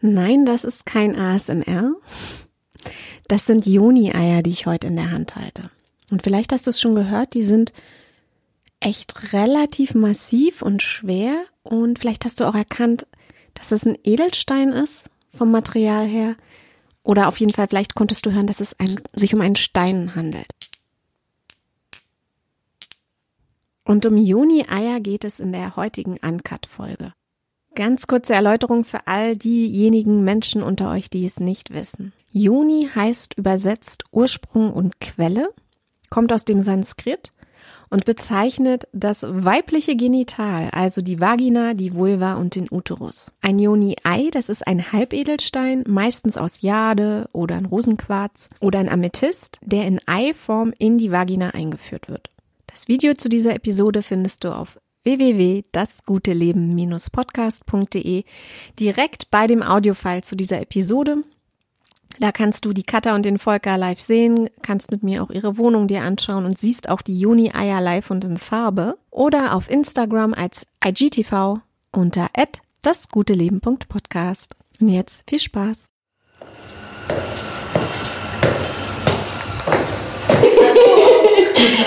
Nein, das ist kein ASMR. Das sind Joni-Eier, die ich heute in der Hand halte. Und vielleicht hast du es schon gehört, die sind echt relativ massiv und schwer. Und vielleicht hast du auch erkannt, dass es ein Edelstein ist vom Material her. Oder auf jeden Fall, vielleicht konntest du hören, dass es ein, sich um einen Stein handelt. Und um Juni-Eier geht es in der heutigen Uncut-Folge. Ganz kurze Erläuterung für all diejenigen Menschen unter euch, die es nicht wissen. Juni heißt übersetzt Ursprung und Quelle, kommt aus dem Sanskrit und bezeichnet das weibliche Genital, also die Vagina, die Vulva und den Uterus. Ein Joni-Ei, das ist ein Halbedelstein, meistens aus Jade oder ein Rosenquarz oder ein Amethyst, der in Eiform in die Vagina eingeführt wird. Das Video zu dieser Episode findest du auf www.dasguteleben-podcast.de direkt bei dem Audiofile zu dieser Episode da kannst du die Katha und den Volker live sehen, kannst mit mir auch ihre Wohnung dir anschauen und siehst auch die Juni-Eier live und in Farbe. Oder auf Instagram als IGTV unter dasguteleben.podcast. Und jetzt viel Spaß.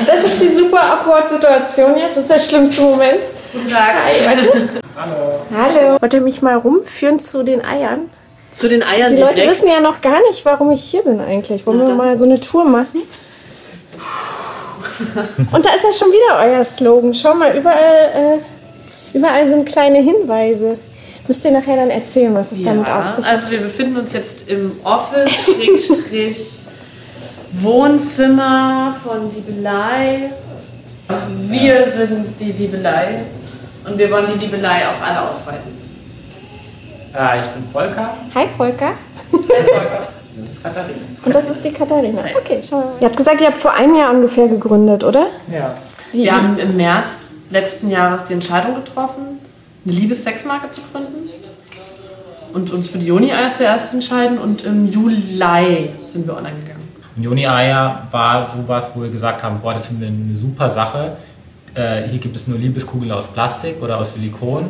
Das ist die super awkward Situation jetzt. Das ist der schlimmste Moment. Guten Tag. Hi, warte. Hallo. Hallo. Wollt ihr mich mal rumführen zu den Eiern? Zu den Eiern Die direkt. Leute wissen ja noch gar nicht, warum ich hier bin eigentlich. Wollen wir mal so eine Tour machen? Und da ist ja schon wieder euer Slogan. Schau mal, überall, äh, überall sind kleine Hinweise. Müsst ihr nachher dann erzählen, was es damit auf Ja, sich hat. also wir befinden uns jetzt im Office, Wohnzimmer von Liebelei. Wir sind die Liebelei und wir wollen die Liebelei auf alle ausweiten. Äh, ich bin Volker. Hi Volker. Das ist Katharina. Und das ist die Katharina. Okay, schau mal. Ihr habt gesagt, ihr habt vor einem Jahr ungefähr gegründet, oder? Ja. Wie, Wir haben im März letzten Jahres die Entscheidung getroffen, eine Liebessexmarke zu gründen und uns für die Joni-Eier zuerst entscheiden und im Juli sind wir online gegangen. Und Joni Eier war sowas, wo wir gesagt haben, boah, das finden wir eine super Sache. Äh, hier gibt es nur Liebeskugeln aus Plastik oder aus Silikon.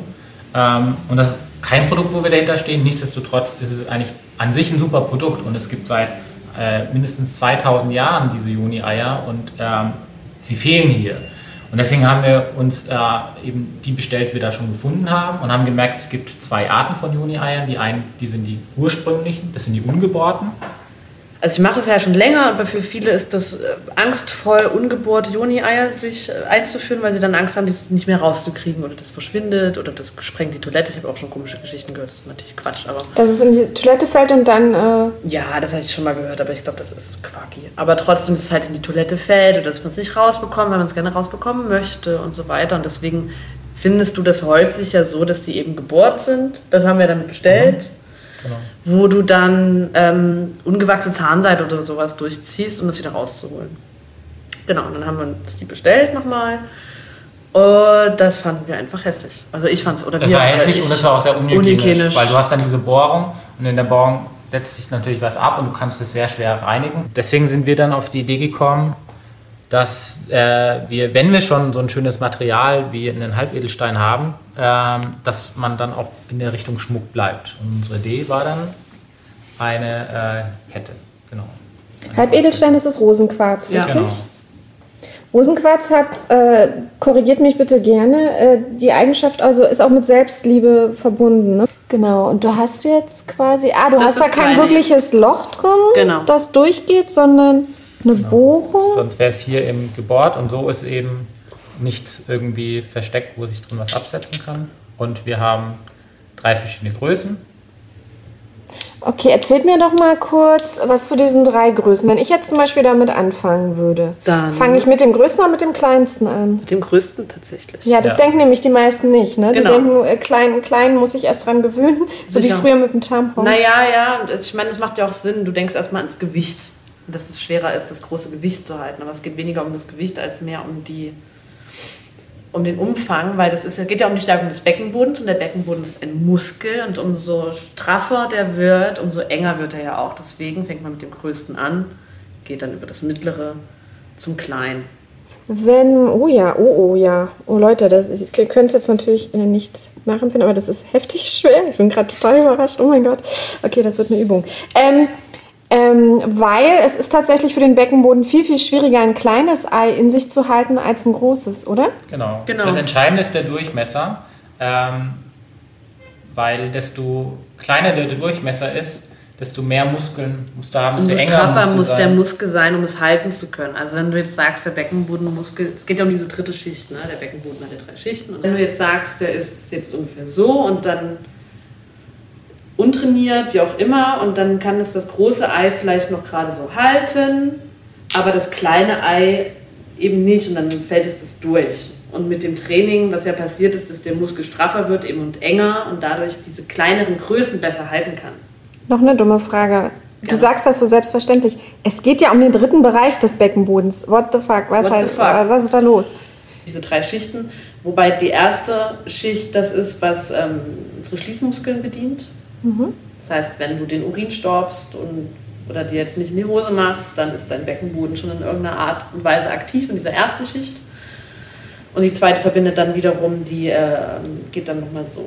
Ähm, und das ist kein Produkt, wo wir dahinter stehen. Nichtsdestotrotz ist es eigentlich an sich ein super Produkt und es gibt seit äh, mindestens 2000 Jahren diese Joni-Eier und ähm, sie fehlen hier. Und deswegen haben wir uns äh, eben die bestellt, die wir da schon gefunden haben und haben gemerkt, es gibt zwei Arten von Juni-Eiern. Die einen, die sind die ursprünglichen, das sind die ungebohrten. Also ich mache das ja schon länger, aber für viele ist das äh, angstvoll, ungebohrte Joni-Eier sich äh, einzuführen, weil sie dann Angst haben, das nicht mehr rauszukriegen oder das verschwindet oder das sprengt die Toilette. Ich habe auch schon komische Geschichten gehört, das ist natürlich Quatsch, aber Dass es in die Toilette fällt und dann. Äh, ja, das habe ich schon mal gehört, aber ich glaube, das ist quaki. Aber trotzdem, dass es halt in die Toilette fällt oder dass man es nicht rausbekommt, weil man es gerne rausbekommen möchte und so weiter. Und deswegen findest du das häufig ja so, dass die eben gebohrt sind. Das haben wir dann bestellt. Genau. wo du dann ähm, ungewachsene Zahnseide oder sowas durchziehst, um das wieder rauszuholen. Genau, und dann haben wir uns die bestellt nochmal. Und das fanden wir einfach hässlich. Also ich fand's, oder Das wir, war oder hässlich ich, und das war auch sehr unhygienisch, unhygienisch. weil du hast dann diese Bohrung und in der Bohrung setzt sich natürlich was ab und du kannst es sehr schwer reinigen. Deswegen sind wir dann auf die Idee gekommen, dass äh, wir, wenn wir schon so ein schönes Material wie einen Halbedelstein haben, ähm, dass man dann auch in der Richtung Schmuck bleibt. Und unsere Idee war dann eine äh, Kette, genau. Halbedelstein ist das Rosenquarz, Ja. richtig? Genau. Rosenquarz hat, äh, korrigiert mich bitte gerne, äh, die Eigenschaft, also ist auch mit Selbstliebe verbunden. Ne? Genau, und du hast jetzt quasi, ah, du Das hast da kein wirkliches Loch drin, Genau. das durchgeht, sondern eine Bohrung. Sonst wäre es hier eben gebohrt und so ist eben nichts irgendwie versteckt, wo sich drin was absetzen kann. Und wir haben drei verschiedene Größen. Okay, erzählt mir doch mal kurz was zu diesen drei Größen. Wenn ich jetzt zum Beispiel damit anfangen würde, Dann- fange ich mit dem größten oder mit dem kleinsten an? Mit dem größten tatsächlich. Ja, das Ja. denken nämlich die meisten nicht. Ne? Genau. Die denken, äh, klein, klein muss ich erst dran gewöhnen, so wie Sicher. früher mit dem Tampon. Naja, ja, ich meine, es macht ja auch Sinn. Du denkst erstmal ans Gewicht. Dass es schwerer ist, das große Gewicht zu halten. Aber es geht weniger um das Gewicht als mehr um die um den Umfang, weil das ist, es geht ja um die Stärkung des Beckenbodens und der Beckenboden ist ein Muskel und umso straffer der wird, umso enger wird er ja auch. Deswegen fängt man mit dem größten an, geht dann über das mittlere zum kleinen. Wenn, oh ja, oh, oh ja. Oh Leute, das ihr könnt es jetzt natürlich äh, nicht nachempfinden, aber das ist heftig schwer. Ich bin gerade total überrascht. Oh mein Gott. Okay, das wird eine Übung. Ähm, ähm, weil es ist tatsächlich für den Beckenboden viel, viel schwieriger, ein kleines Ei in sich zu halten als ein großes, oder? Genau. genau. Das Entscheidende ist der Durchmesser, ähm, weil desto kleiner der Durchmesser ist, desto mehr Muskeln musst du haben, desto enger straffer muss sein. der Muskel sein, um es halten zu können. Also wenn du jetzt sagst, der Beckenbodenmuskel, es geht ja um diese dritte Schicht, ne? der Beckenboden hat ja drei Schichten. Und wenn du jetzt sagst, der ist jetzt ungefähr so und dann untrainiert, wie auch immer, und dann kann es das große Ei vielleicht noch gerade so halten, aber das kleine Ei eben nicht und dann fällt es das durch. Und mit dem Training, was ja passiert ist, dass der Muskel straffer wird eben und enger und dadurch diese kleineren Größen besser halten kann. Noch eine dumme Frage. Du sagst das so selbstverständlich. Es geht ja um den dritten Bereich des Beckenbodens. What the fuck? Was, What heißt, fuck? was ist da los? Diese drei Schichten, wobei die erste Schicht das ist, was ähm, unsere Schließmuskeln bedient. Mhm. Das heißt, wenn du den Urin storbst und, oder dir jetzt nicht in die Hose machst, dann ist dein Beckenboden schon in irgendeiner Art und Weise aktiv in dieser ersten Schicht. Und die zweite verbindet dann wiederum, die äh, geht dann nochmal so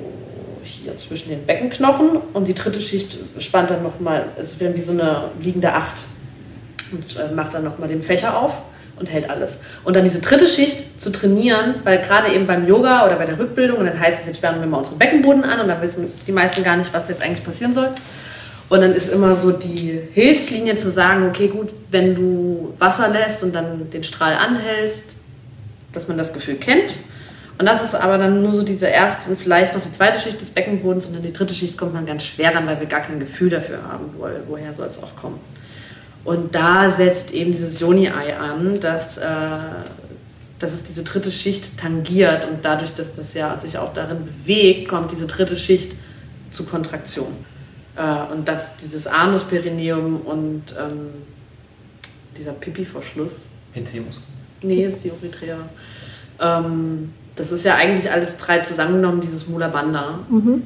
hier zwischen den Beckenknochen und die dritte Schicht spannt dann nochmal, also wie so eine liegende Acht und äh, macht dann nochmal den Fächer auf und hält alles. Und dann diese dritte Schicht zu trainieren, weil gerade eben beim Yoga oder bei der Rückbildung, und dann heißt es, jetzt sperren wir mal unseren Beckenboden an und dann wissen die meisten gar nicht, was jetzt eigentlich passieren soll. Und dann ist immer so die Hilfslinie zu sagen, okay, gut, wenn du Wasser lässt und dann den Strahl anhältst, dass man das Gefühl kennt und das ist aber dann nur so diese erste und vielleicht noch die zweite Schicht des Beckenbodens und dann die dritte Schicht kommt man ganz schwer ran, weil wir gar kein Gefühl dafür haben, wo, woher soll es auch kommen. Und da setzt eben dieses Joni-Ei an, dass, äh, dass es diese dritte Schicht tangiert und dadurch, dass das ja sich auch darin bewegt, kommt diese dritte Schicht zu Kontraktion. Äh, und dass dieses Anusperineum und ähm, dieser Pipi-Verschluss. PC-Muskel. Nee, ist die Erythrea. Ähm, das ist ja eigentlich alles drei zusammengenommen, dieses Mula Bandha. Mhm.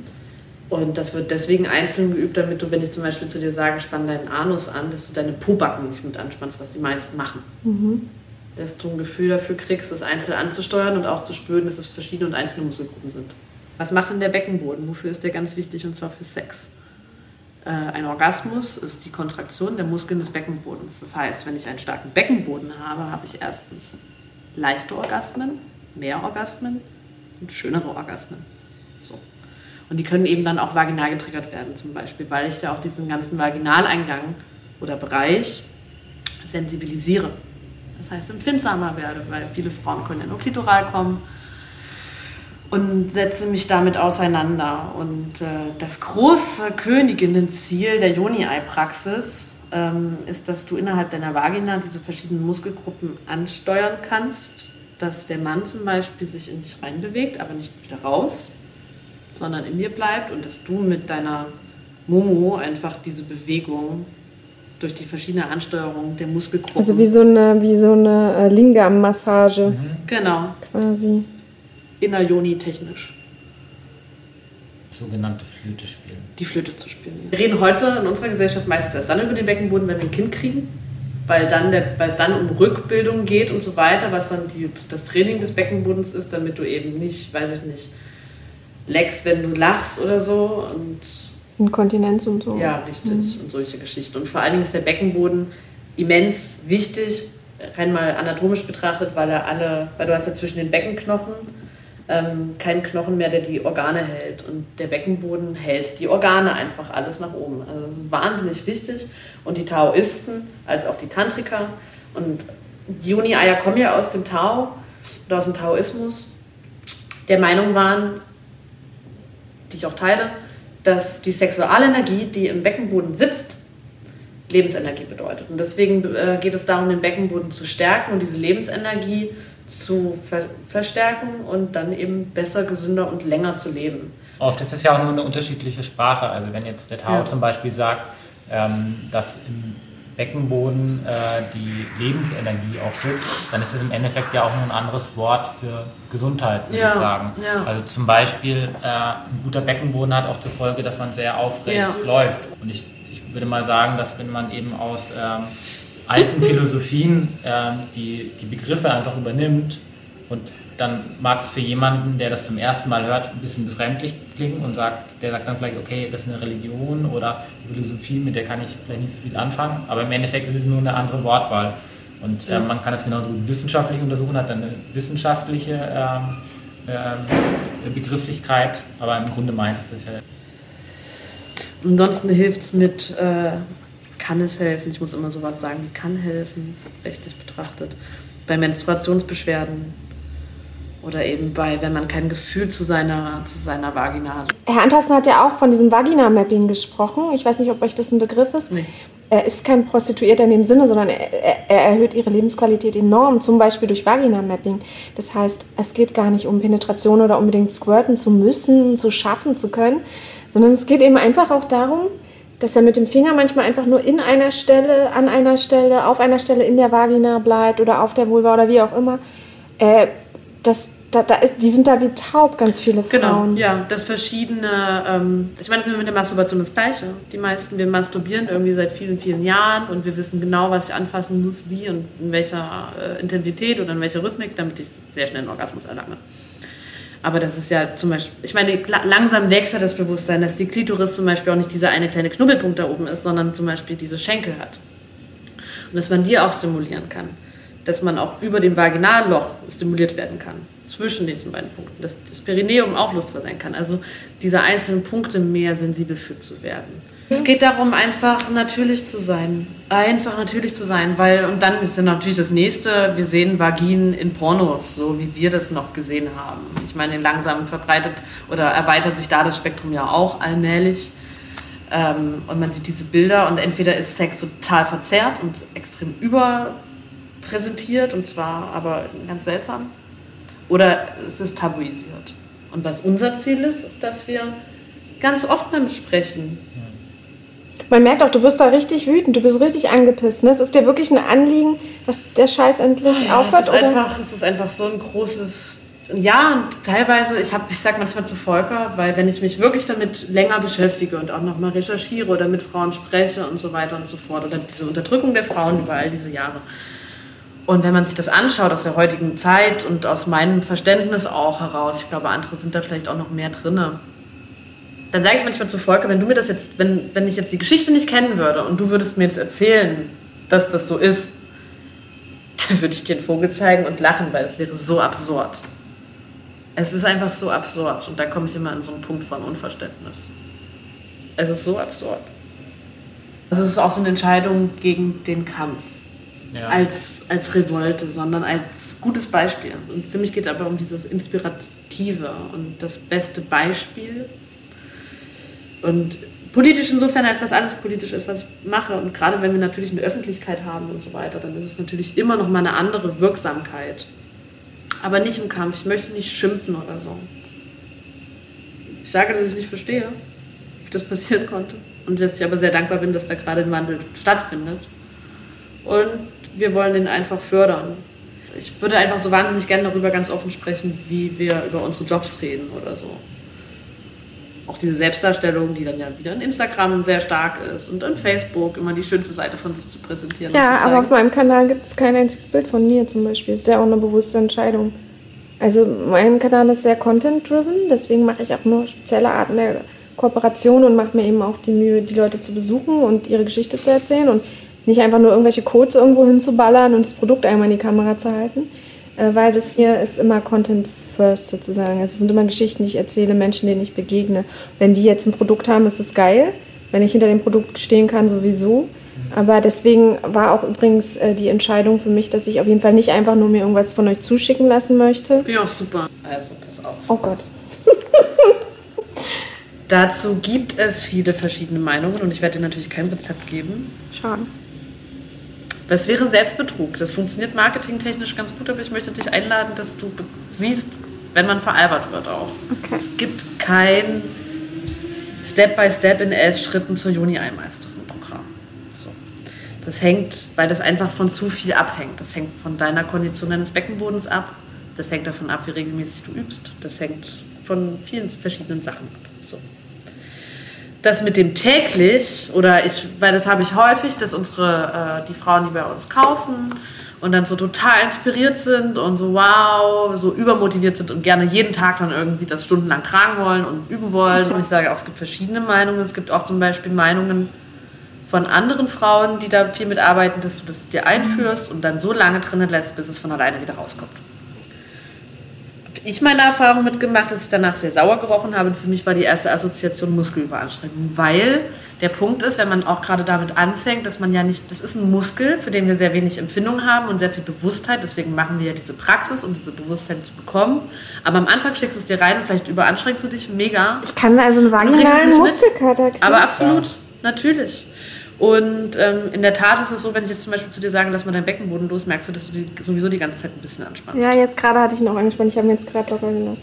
Und das wird deswegen einzeln geübt, damit du, wenn ich zum Beispiel zu dir sage, spann deinen Anus an, dass du deine Pobacken nicht mit anspannst, was die meisten machen. Mhm. Dass du ein Gefühl dafür kriegst, das einzeln anzusteuern und auch zu spüren, dass es verschiedene und einzelne Muskelgruppen sind. Was macht denn der Beckenboden? Wofür ist der ganz wichtig und zwar für Sex? Äh, ein Orgasmus ist die Kontraktion der Muskeln des Beckenbodens. Das heißt, wenn ich einen starken Beckenboden habe, habe ich erstens leichte Orgasmen, mehr Orgasmen und schönere Orgasmen. So. Und die können eben dann auch vaginal getriggert werden, zum Beispiel, weil ich ja auch diesen ganzen Vaginaleingang oder Bereich sensibilisiere. Das heißt, empfindsamer werde, weil viele Frauen können ja nur klitoral kommen und setze mich damit auseinander. Und äh, das große Königinnenziel der Joni-Ei-Praxis ähm, ist, dass du innerhalb deiner Vagina diese verschiedenen Muskelgruppen ansteuern kannst dass der Mann zum Beispiel sich in dich reinbewegt, aber nicht wieder raus, sondern in dir bleibt und dass du mit deiner Momo einfach diese Bewegung durch die verschiedene Ansteuerung der Muskelgruppen. Also wie so eine, wie so eine äh, Lingam-Massage. Mhm. Genau. Quasi. Inner-Joni technisch. Sogenannte Flöte spielen. Die Flöte zu spielen. Wir reden heute in unserer Gesellschaft meistens erst dann über den Beckenboden, wenn wir ein Kind kriegen weil, dann der, weil es dann um Rückbildung geht und so weiter, was dann die, das Training des Beckenbodens ist, damit du eben nicht, weiß ich nicht, leckst, wenn du lachst oder so. Und Inkontinenz und so. Ja, richtig. Mhm. Und solche Geschichten. Und vor allen Dingen ist der Beckenboden immens wichtig, rein mal anatomisch betrachtet, weil er alle, weil du hast ja zwischen den Beckenknochen ähm, keinen Knochen mehr, der die Organe hält. Und der Beckenboden hält die Organe einfach alles nach oben. Also das ist wahnsinnig wichtig. Und die Taoisten, als auch die Tantriker und die Juni-Eier kommen ja aus dem Tao oder aus dem Taoismus, der Meinung waren, die ich auch teile, dass die Sexualenergie, die im Beckenboden sitzt, Lebensenergie bedeutet. Und deswegen äh, geht es darum, den Beckenboden zu stärken und diese Lebensenergie zu ver verstärken und dann eben besser, gesünder und länger zu leben. Oft ist es ja auch nur eine unterschiedliche Sprache. Also wenn jetzt der Tao ja. zum Beispiel sagt, ähm, dass im Beckenboden äh, die Lebensenergie auch sitzt, dann ist es im Endeffekt ja auch nur ein anderes Wort für Gesundheit, würde ja. ich sagen. Ja. Also zum Beispiel äh, ein guter Beckenboden hat auch zur Folge, dass man sehr aufrecht läuft. Und ich, ich würde mal sagen, dass wenn man eben aus ähm, alten Philosophien äh, die, die Begriffe einfach übernimmt und dann mag es für jemanden, der das zum ersten Mal hört, ein bisschen befremdlich klingen und sagt, der sagt dann vielleicht, okay, das ist eine Religion oder eine Philosophie, mit der kann ich vielleicht nicht so viel anfangen, aber im Endeffekt ist es nur eine andere Wortwahl. Und äh, man kann es genauso wissenschaftlich untersuchen, hat dann eine wissenschaftliche ähm, ähm, Begrifflichkeit, aber im Grunde meint es das ja. Ansonsten hilft es mit, äh, kann es helfen, ich muss immer sowas sagen, wie kann helfen, rechtlich betrachtet, bei Menstruationsbeschwerden, oder eben bei, wenn man kein Gefühl zu seiner, zu seiner Vagina hat. Herr Antassen hat ja auch von diesem Vagina-Mapping gesprochen. Ich weiß nicht, ob euch das ein Begriff ist. Nee. Er ist kein Prostituierter in dem Sinne, sondern er, er erhöht ihre Lebensqualität enorm, zum Beispiel durch Vagina-Mapping. Das heißt, es geht gar nicht um Penetration oder unbedingt squirten zu müssen, zu schaffen zu können, sondern es geht eben einfach auch darum, dass er mit dem Finger manchmal einfach nur in einer Stelle, an einer Stelle, auf einer Stelle in der Vagina bleibt oder auf der Vulva oder wie auch immer. Äh, das, da, da ist, die sind da wie taub, ganz viele genau, Frauen. Genau, ja, das verschiedene, ähm, ich meine, das ist mit der Masturbation das Gleiche. Die meisten, wir masturbieren irgendwie seit vielen, vielen Jahren und wir wissen genau, was ich anfassen muss, wie und in welcher äh, Intensität oder in welcher Rhythmik, damit ich sehr schnell einen Orgasmus erlange. Aber das ist ja zum Beispiel, ich meine, langsam wächst ja das Bewusstsein, dass die Klitoris zum Beispiel auch nicht dieser eine kleine Knubbelpunkt da oben ist, sondern zum Beispiel diese Schenkel hat. Und dass man die auch stimulieren kann dass man auch über dem Vaginalloch stimuliert werden kann, zwischen diesen beiden Punkten, dass das Perineum auch lustvoll sein kann. Also diese einzelnen Punkte mehr sensibel für zu werden. Es geht darum, einfach natürlich zu sein. Einfach natürlich zu sein, weil, und dann ist ja natürlich das nächste, wir sehen Vaginen in Pornos, so wie wir das noch gesehen haben. Ich meine, langsam verbreitet oder erweitert sich da das Spektrum ja auch allmählich. Ähm, und man sieht diese Bilder und entweder ist Sex total verzerrt und extrem über präsentiert und zwar aber ganz seltsam. Oder es ist tabuisiert. Und was unser Ziel ist, ist, dass wir ganz oft mal sprechen. Man merkt auch, du wirst da richtig wütend, du bist richtig angepisst. Ne? Es ist dir wirklich ein Anliegen, dass der Scheiß endlich ja, aufhört? Es ist, Einfach, es ist einfach so ein großes. Ja, und teilweise, ich, hab, ich sage manchmal zu Volker, weil wenn ich mich wirklich damit länger beschäftige und auch nochmal recherchiere oder mit Frauen spreche und so weiter und so fort, oder diese Unterdrückung der Frauen über all diese Jahre, und wenn man sich das anschaut aus der heutigen Zeit und aus meinem Verständnis auch heraus, ich glaube, andere sind da vielleicht auch noch mehr drinne. Dann sage ich manchmal zu Volker, wenn du mir das jetzt, wenn, wenn ich jetzt die Geschichte nicht kennen würde und du würdest mir jetzt erzählen, dass das so ist, dann würde ich dir einen Vogel zeigen und lachen, weil es wäre so absurd. Es ist einfach so absurd und da komme ich immer an so einen Punkt von Unverständnis. Es ist so absurd. Es ist auch so eine Entscheidung gegen den Kampf ja. als, als Revolte, sondern als gutes Beispiel. Und für mich geht es aber um dieses Inspirative und das beste Beispiel. Und politisch insofern, als das alles politisch ist, was ich mache. Und gerade wenn wir natürlich eine Öffentlichkeit haben und so weiter, dann ist es natürlich immer noch mal eine andere Wirksamkeit. Aber nicht im Kampf. Ich möchte nicht schimpfen oder so. Ich sage, dass ich nicht verstehe, wie das passieren konnte. Und dass ich aber sehr dankbar bin, dass da gerade ein Wandel stattfindet. Und wir wollen den einfach fördern. Ich würde einfach so wahnsinnig gerne darüber ganz offen sprechen, wie wir über unsere Jobs reden oder so. Auch diese Selbstdarstellung, die dann ja wieder in Instagram sehr stark ist und in Facebook immer die schönste Seite von sich zu präsentieren. Ja, aber auf meinem Kanal gibt es kein einziges Bild von mir zum Beispiel. Das ist ja auch eine bewusste Entscheidung. Also mein Kanal ist sehr content-driven, deswegen mache ich auch nur spezielle Arten der Kooperation und mache mir eben auch die Mühe, die Leute zu besuchen und ihre Geschichte zu erzählen. Und nicht einfach nur irgendwelche Codes irgendwo hinzuballern und das Produkt einmal in die Kamera zu halten, äh, weil das hier ist immer Content first sozusagen. Also es sind immer Geschichten, die ich erzähle, Menschen, denen ich begegne. Wenn die jetzt ein Produkt haben, ist das geil. Wenn ich hinter dem Produkt stehen kann, sowieso. Aber deswegen war auch übrigens äh, die Entscheidung für mich, dass ich auf jeden Fall nicht einfach nur mir irgendwas von euch zuschicken lassen möchte. Ja, super. Also, pass auf. Oh Gott. Dazu gibt es viele verschiedene Meinungen und ich werde dir natürlich kein Rezept geben. Schade. Das wäre Selbstbetrug. Das funktioniert marketingtechnisch ganz gut, aber ich möchte dich einladen, dass du siehst, wenn man veralbert wird auch. Okay. Es gibt kein Step-by-Step in elf Schritten zur Juni-Einmeisterin-Programm. So. Das hängt, weil das einfach von zu viel abhängt. Das hängt von deiner Kondition deines Beckenbodens ab. Das hängt davon ab, wie regelmäßig du übst. Das hängt von vielen verschiedenen Sachen ab. Das mit dem täglich, oder ich, weil das habe ich häufig, dass unsere, äh, die Frauen, die bei uns kaufen und dann so total inspiriert sind und so wow, so übermotiviert sind und gerne jeden Tag dann irgendwie das stundenlang tragen wollen und üben wollen. Und ich sage auch, es gibt verschiedene Meinungen. Es gibt auch zum Beispiel Meinungen von anderen Frauen, die da viel mitarbeiten, dass du das dir einführst und dann so lange drinnen lässt, bis es von alleine wieder rauskommt ich meine Erfahrung mitgemacht, dass ich danach sehr sauer gerochen habe. Und für mich war die erste Assoziation Muskelüberanstrengung. Weil der Punkt ist, wenn man auch gerade damit anfängt, dass man ja nicht, das ist ein Muskel, für den wir sehr wenig Empfindung haben und sehr viel Bewusstheit. Deswegen machen wir ja diese Praxis, um diese Bewusstheit zu bekommen. Aber am Anfang schickst du es dir rein und vielleicht überanstrengst du dich mega. Ich kann also eine vaginalen Muskelkater kriegen. Aber absolut, ja. natürlich. Und ähm, in der Tat ist es so, wenn ich jetzt zum Beispiel zu dir sage, lass mal deinen Beckenboden los, merkst du, dass du die sowieso die ganze Zeit ein bisschen anspannst. Ja, jetzt gerade hatte ich ihn auch angespannt. Ich habe ihn jetzt gerade locker gelassen.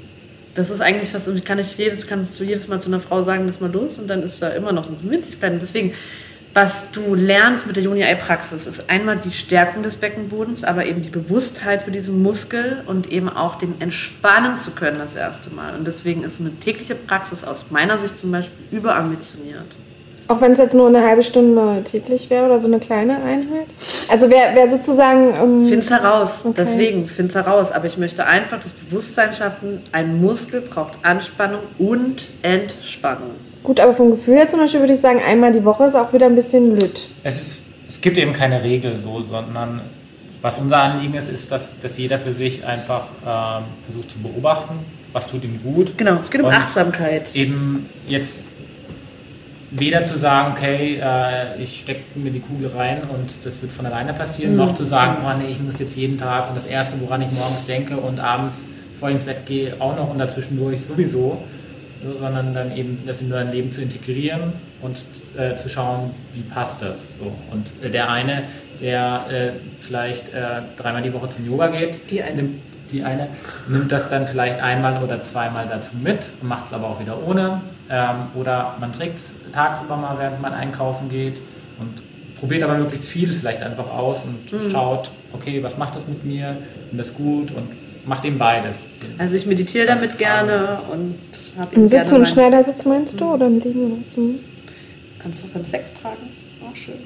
Das ist eigentlich fast, kann ich jedes, kannst du jedes Mal zu einer Frau sagen, lass mal los und dann ist da immer noch ein winzig klein. Deswegen, was du lernst mit der Juni-Ei-Praxis, ist einmal die Stärkung des Beckenbodens, aber eben die Bewusstheit für diesen Muskel und eben auch den entspannen zu können das erste Mal. Und deswegen ist eine tägliche Praxis aus meiner Sicht zum Beispiel überambitioniert. Auch wenn es jetzt nur eine halbe Stunde täglich wäre oder so eine kleine Einheit? Also wer, wer sozusagen. Ähm find's heraus. Okay. Deswegen, find's heraus. Aber ich möchte einfach das Bewusstsein schaffen, ein Muskel braucht Anspannung und Entspannung. Gut, aber vom Gefühl her zum Beispiel würde ich sagen, einmal die Woche ist auch wieder ein bisschen lütt. Es, ist, es gibt eben keine Regel so, sondern was unser Anliegen ist, ist, dass, dass jeder für sich einfach äh, versucht zu beobachten, was tut ihm gut. Genau, es geht um Achtsamkeit. Eben jetzt weder zu sagen, okay, äh, ich stecke mir die Kugel rein und das wird von alleine passieren, mhm. noch zu sagen, oh nee, ich muss jetzt jeden Tag und das Erste, woran ich morgens denke und abends, bevor ich ins Bett gehe, auch noch und dazwischendurch sowieso, so, sondern dann eben das in dein Leben zu integrieren und äh, zu schauen, wie passt das. So. Und äh, der eine, der äh, vielleicht äh, dreimal die Woche zum Yoga geht, die eine. nimmt die eine, nimmt das dann vielleicht einmal oder zweimal dazu mit, macht es aber auch wieder ohne. Ähm, oder man trägt es tagsüber mal, während man einkaufen geht und probiert aber möglichst viel vielleicht einfach aus und mhm. schaut, okay, was macht das mit mir, und das gut und macht eben beides. Also ich meditiere damit gerne und habe Im Sitz und Schneidersitz meinst du mhm. oder im Liegen oder zum Kannst du beim Sex tragen, auch schön.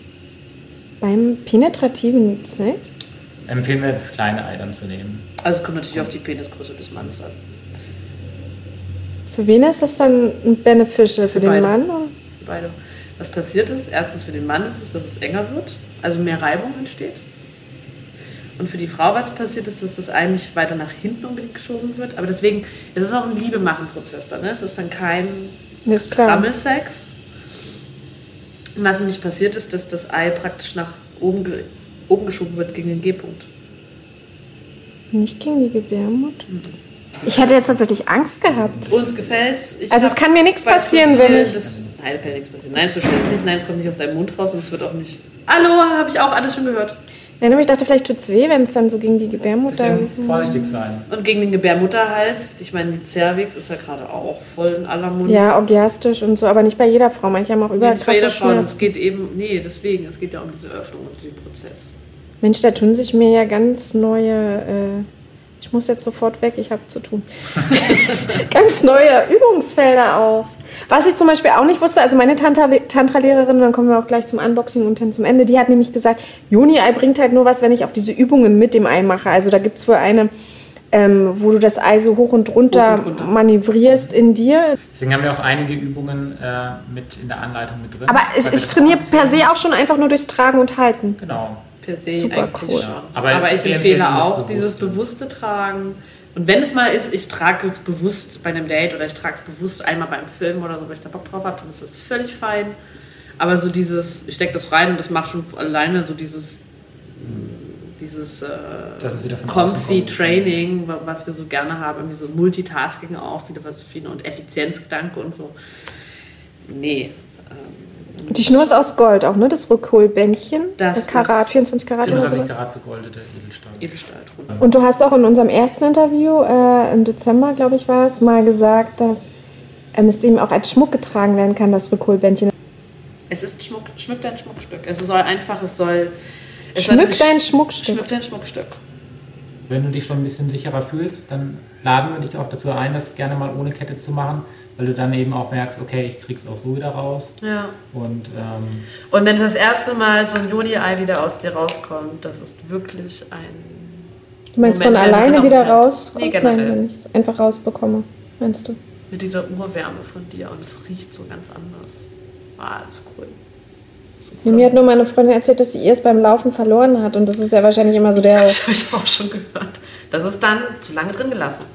Beim penetrativen Sex? Empfehlen wir das kleine Ei dann zu nehmen. Also kommt natürlich auf die Penisgröße des Mannes an. Für wen ist das dann ein beneficial? Für, für den beide. Mann? Beide. Was passiert ist, erstens für den Mann ist es, dass es enger wird, also mehr Reibung entsteht. Und für die Frau, was passiert ist, dass das eigentlich weiter nach hinten unbedingt geschoben wird. Aber deswegen ist es auch ein Liebemachen-Prozess dann. Ne? Es ist dann kein Sammelsex. Was nämlich passiert ist, dass das Ei praktisch nach oben, oben geschoben wird gegen den G-Punkt. Nicht gegen die Gebärmutter? Ich hätte jetzt tatsächlich Angst gehabt. Uns gefällt's. Ich also es kann mir nichts passieren, wenn ich... Das, nein, es kann nichts passieren. Nein, es verschwindet nicht. Nein, es kommt nicht aus deinem Mund raus und es wird auch nicht... Hallo, habe ich auch alles schon gehört. Nein, aber ich dachte, vielleicht tut es weh, wenn es dann so gegen die Gebärmutter... Deswegen vorsichtig sein. Und gegen den Gebärmutterhals, ich meine, die Cervix ist ja gerade auch voll in aller Munde. Ja, orgiastisch und so, aber nicht bei jeder Frau. Manche haben auch überall Nicht bei jeder Frau, es geht eben... Nee, deswegen, es geht ja um diese Öffnung und den Prozess. Mensch, da tun sich mir ja ganz neue... Äh ich muss jetzt sofort weg, ich habe zu tun. Ganz neue Übungsfelder auf. Was ich zum Beispiel auch nicht wusste, also meine Tantra-Lehrerin, dann kommen wir auch gleich zum Unboxing und dann zum Ende, die hat nämlich gesagt, Juni-Ei bringt halt nur was, wenn ich auch diese Übungen mit dem Ei mache. Also da gibt es wohl eine, ähm, wo du das Ei so hoch und runter, hoch und runter. manövrierst in dir. Deswegen haben wir auch einige Übungen äh, mit in der Anleitung mit drin. Aber ich, ich trainiere per se auch schon einfach nur durchs Tragen und Halten. Genau per se Super eigentlich cool. schon. Aber, Aber ich empfehle auch dieses bewusste Tragen. Und wenn es mal ist, ich trage es bewusst bei einem Date oder ich trage es bewusst einmal beim Film oder so, weil ich da Bock drauf habe, dann ist das völlig fein. Aber so dieses, ich stecke das rein und das macht schon alleine so dieses, dieses äh, Comfy Training, was wir so gerne haben, irgendwie so Multitasking auch, wieder was und Effizienzgedanke und so. Nee, die Schnur ist aus Gold auch, ne? Das Rückholbändchen. Das Karat, 24 Karat 24 oder sowas. Karat vergoldete Edelstahl. Edelstahl Und du hast auch in unserem ersten Interview äh, im Dezember, glaube ich, war es, mal gesagt, dass ähm, es eben auch als Schmuck getragen werden kann, das Rückholbändchen. Es ist Schmuck, schmück dein Schmuckstück. Es soll einfach, es soll. Es schmück soll dein Schmuckstück. Schmück dein Schmuckstück. wenn du dich schon ein bisschen sicherer fühlst, dann laden wir dich auch dazu ein, das gerne mal ohne Kette zu machen, weil du dann eben auch merkst, okay, ich krieg's auch so wieder raus. Ja. Und, ähm, Und wenn das erste Mal so ein Joni-Ei wieder aus dir rauskommt, das ist wirklich ein. Du meinst Moment, von alleine wieder wird. raus? Nee, generell. Nein, wenn ich es einfach rausbekomme, meinst du? Mit dieser Urwärme von dir und es riecht so ganz anders. Ah, das ist cool. Ja, mir hat nur meine Freundin erzählt, dass sie ihr es beim Laufen verloren hat. Und das ist ja wahrscheinlich immer so der. Das habe ich auch schon gehört. Das ist dann zu lange drin gelassen.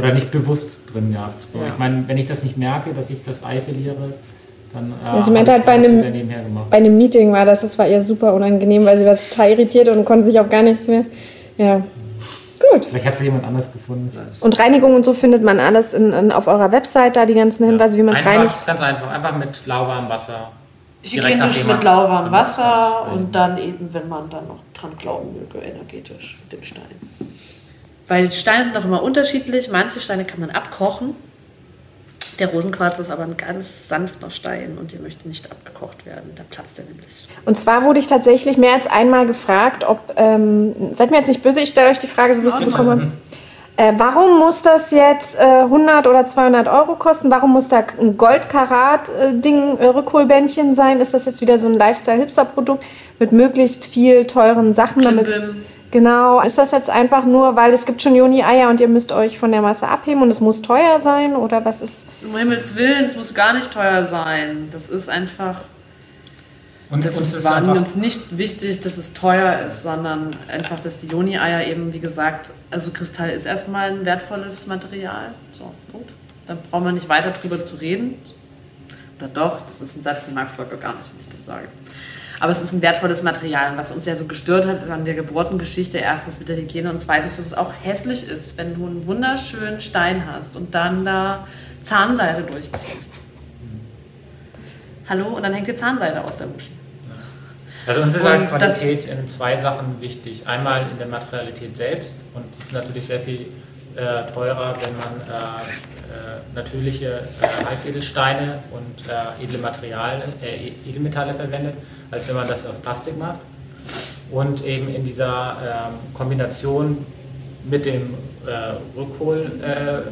Oder nicht bewusst drin gehabt. So, Ja. Ich meine, wenn ich das nicht merke, dass ich das Ei verliere, dann äh, Ja, sie meinte halt bei einem- sehr nebenher gemacht. Bei einem Meeting war das, das war ihr super unangenehm, weil sie war total irritiert und konnte sich auch gar nichts mehr. Ja. Gut. Vielleicht hat es jemand anders gefunden. Und Reinigung und so findet man alles in, in, auf eurer Website, da die ganzen Hinweise, wie man es reinigt. ganz einfach. Einfach mit lauwarmem Wasser. Hygienisch mit lauwarmem. Wasser und dann eben, wenn man dann noch dran glauben möge, energetisch mit dem Stein. Weil die Steine sind auch immer unterschiedlich. Manche Steine kann man abkochen. Der Rosenquarz ist aber ein ganz sanfter Stein und der möchte nicht abgekocht werden. Da platzt er nämlich. Und zwar wurde ich tatsächlich mehr als einmal gefragt, ob, ähm, seid mir jetzt nicht böse, ich stelle euch die Frage, so wie ich sie in bekommen Ordnung. habe. Äh, warum muss das jetzt äh, 100 oder 200 Euro kosten? Warum muss da ein Goldkarat-Ding, äh, Rückholbändchen sein? Ist das jetzt wieder so ein Lifestyle-Hipster-Produkt mit möglichst viel teuren Sachen? Damit, Klimbim. Genau. Ist das jetzt einfach nur, weil es gibt schon Joni-Eier und ihr müsst euch von der Masse abheben und es muss teuer sein? Oder was ist... Um Himmels Willen, es muss gar nicht teuer sein. Das ist einfach. Und Das uns ist war einfach, uns nicht wichtig, dass es teuer ist, sondern einfach, dass die Joni-Eier eben, wie gesagt, also Kristall ist erstmal ein wertvolles Material. So, Punkt. Da braucht man nicht weiter drüber zu reden. Oder doch, das ist ein Satz, den mag Volker gar nicht, wenn ich das sage. Aber es ist ein wertvolles Material. Und was uns ja so gestört hat, ist an der Geburtengeschichte erstens mit der Hygiene und zweitens, dass es auch hässlich ist, wenn du einen wunderschönen Stein hast und dann da Zahnseide durchziehst. Hallo? Und dann hängt die Zahnseide aus der Muschi. also uns ist Und halt Qualität in zwei Sachen wichtig. Einmal in der Materialität selbst und es ist natürlich sehr viel äh, teurer, wenn man äh, äh, natürliche äh, Halbedelsteine und äh, edle Material, äh, Edelmetalle verwendet, als wenn man das aus Plastik macht. Und eben in dieser ähm, Kombination mit dem Rückholband,